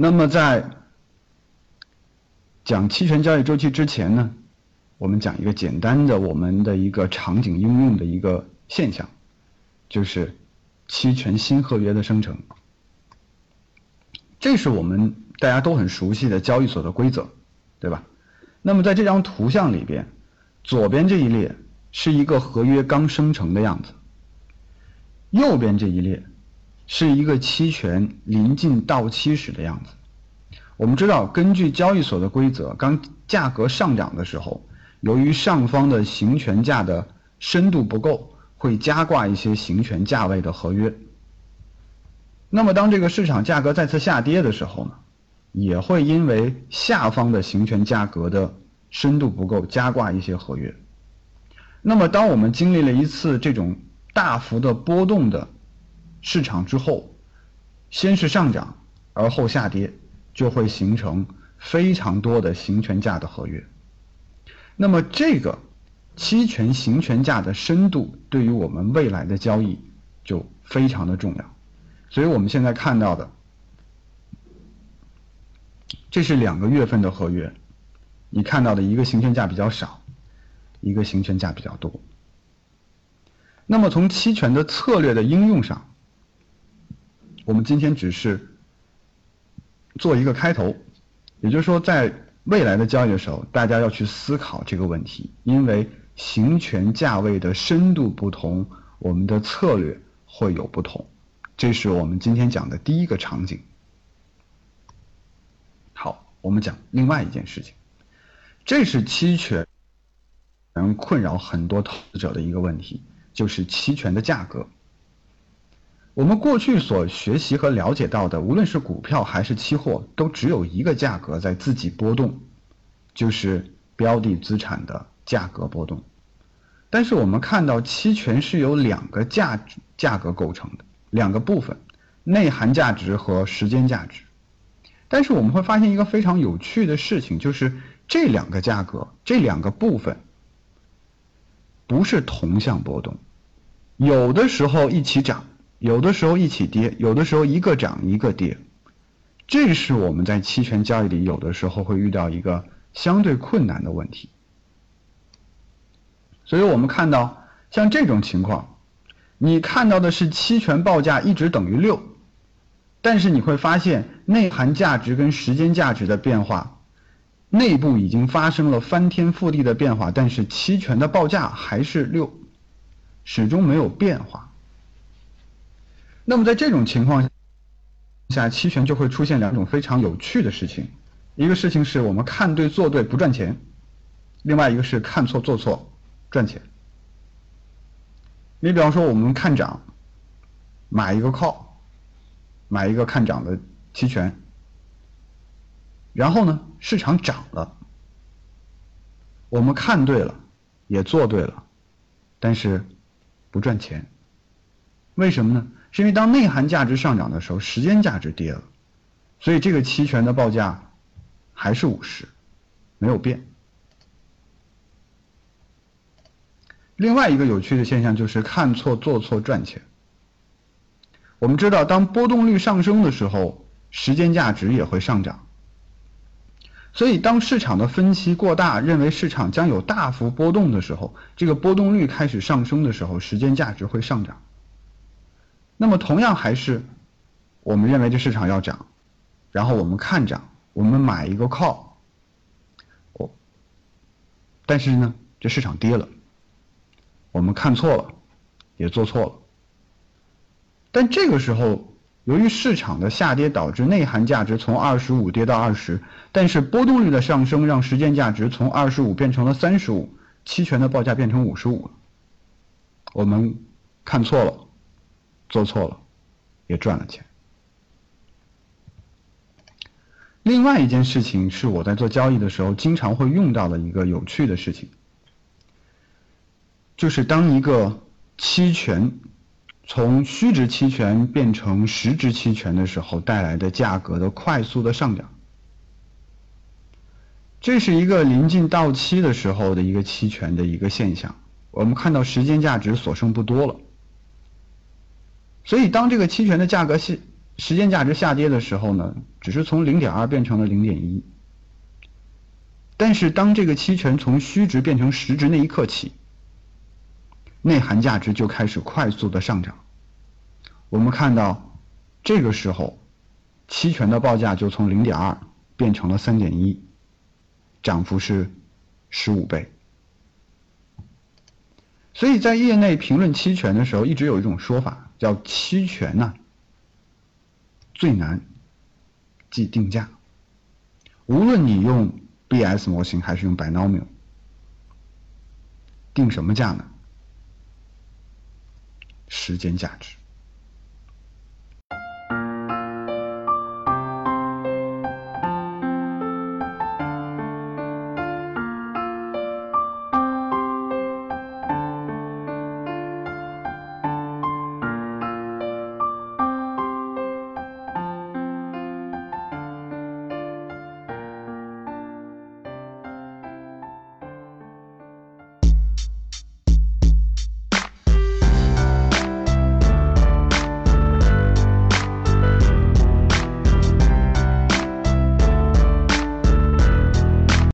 那么在讲期权交易周期之前呢，我们讲一个简单的我们的一个场景应用的一个现象，就是期权新合约的生成。这是我们大家都很熟悉的交易所的规则，对吧？那么在这张图像里边，左边这一列是一个合约刚生成的样子，右边这一列是一个期权临近到期时的样子。我们知道，根据交易所的规则，当价格上涨的时候，由于上方的行权价的深度不够，会加挂一些行权价位的合约。那么，当这个市场价格再次下跌的时候呢，也会因为下方的行权价格的深度不够，加挂一些合约。那么，当我们经历了一次这种大幅的波动的市场之后，先是上涨，而后下跌，就会形成非常多的行权价的合约。那么，这个期权行权价的深度对于我们未来的交易就非常的重要。所以我们现在看到的，这是两个月份的合约，你看到的一个行权价比较少，一个行权价比较多。那么从期权的策略的应用上，我们今天只是做一个开头，也就是说，在未来的交易的时候，大家要去思考这个问题，因为行权价位的深度不同，我们的策略会有不同。这是我们今天讲的第一个场景。好，我们讲另外一件事情，这是期权能困扰很多投资者的一个问题，就是期权的价格。我们过去所学习和了解到的，无论是股票还是期货，都只有一个价格在自己波动，就是标的资产的价格波动。但是我们看到，期权是由两个价价格构成的。两个部分，内涵价值和时间价值。但是我们会发现一个非常有趣的事情，就是这两个价格，这两个部分不是同向波动，有的时候一起涨，有的时候一起跌，有的时候一个涨一个跌。这是我们在期权交易里有的时候会遇到一个相对困难的问题。所以我们看到像这种情况。你看到的是期权报价一直等于六，但是你会发现内涵价值跟时间价值的变化，内部已经发生了翻天覆地的变化，但是期权的报价还是六，始终没有变化。那么在这种情况下，期权就会出现两种非常有趣的事情，一个事情是我们看对做对不赚钱，另外一个是看错做错赚钱。你比方说，我们看涨，买一个 call，买一个看涨的期权，然后呢，市场涨了，我们看对了，也做对了，但是不赚钱。为什么呢？是因为当内涵价值上涨的时候，时间价值跌了，所以这个期权的报价还是五十，没有变。另外一个有趣的现象就是看错做错赚钱。我们知道，当波动率上升的时候，时间价值也会上涨。所以，当市场的分歧过大，认为市场将有大幅波动的时候，这个波动率开始上升的时候，时间价值会上涨。那么，同样还是我们认为这市场要涨，然后我们看涨，我们买一个 call，哦，但是呢，这市场跌了。我们看错了，也做错了。但这个时候，由于市场的下跌导致内涵价值从二十五跌到二十，但是波动率的上升让时间价值从二十五变成了三十五，期权的报价变成五十五了。我们看错了，做错了，也赚了钱。另外一件事情是我在做交易的时候经常会用到的一个有趣的事情。就是当一个期权从虚值期权变成实值期权的时候，带来的价格的快速的上涨。这是一个临近到期的时候的一个期权的一个现象。我们看到时间价值所剩不多了，所以当这个期权的价格是时间价值下跌的时候呢，只是从零点二变成了零点一。但是当这个期权从虚值变成实值那一刻起，内涵价值就开始快速的上涨。我们看到，这个时候，期权的报价就从零点二变成了三点一，涨幅是十五倍。所以在业内评论期权的时候，一直有一种说法，叫期权呢最难即定价。无论你用 B/S 模型还是用 binomial，定什么价呢？时间价值。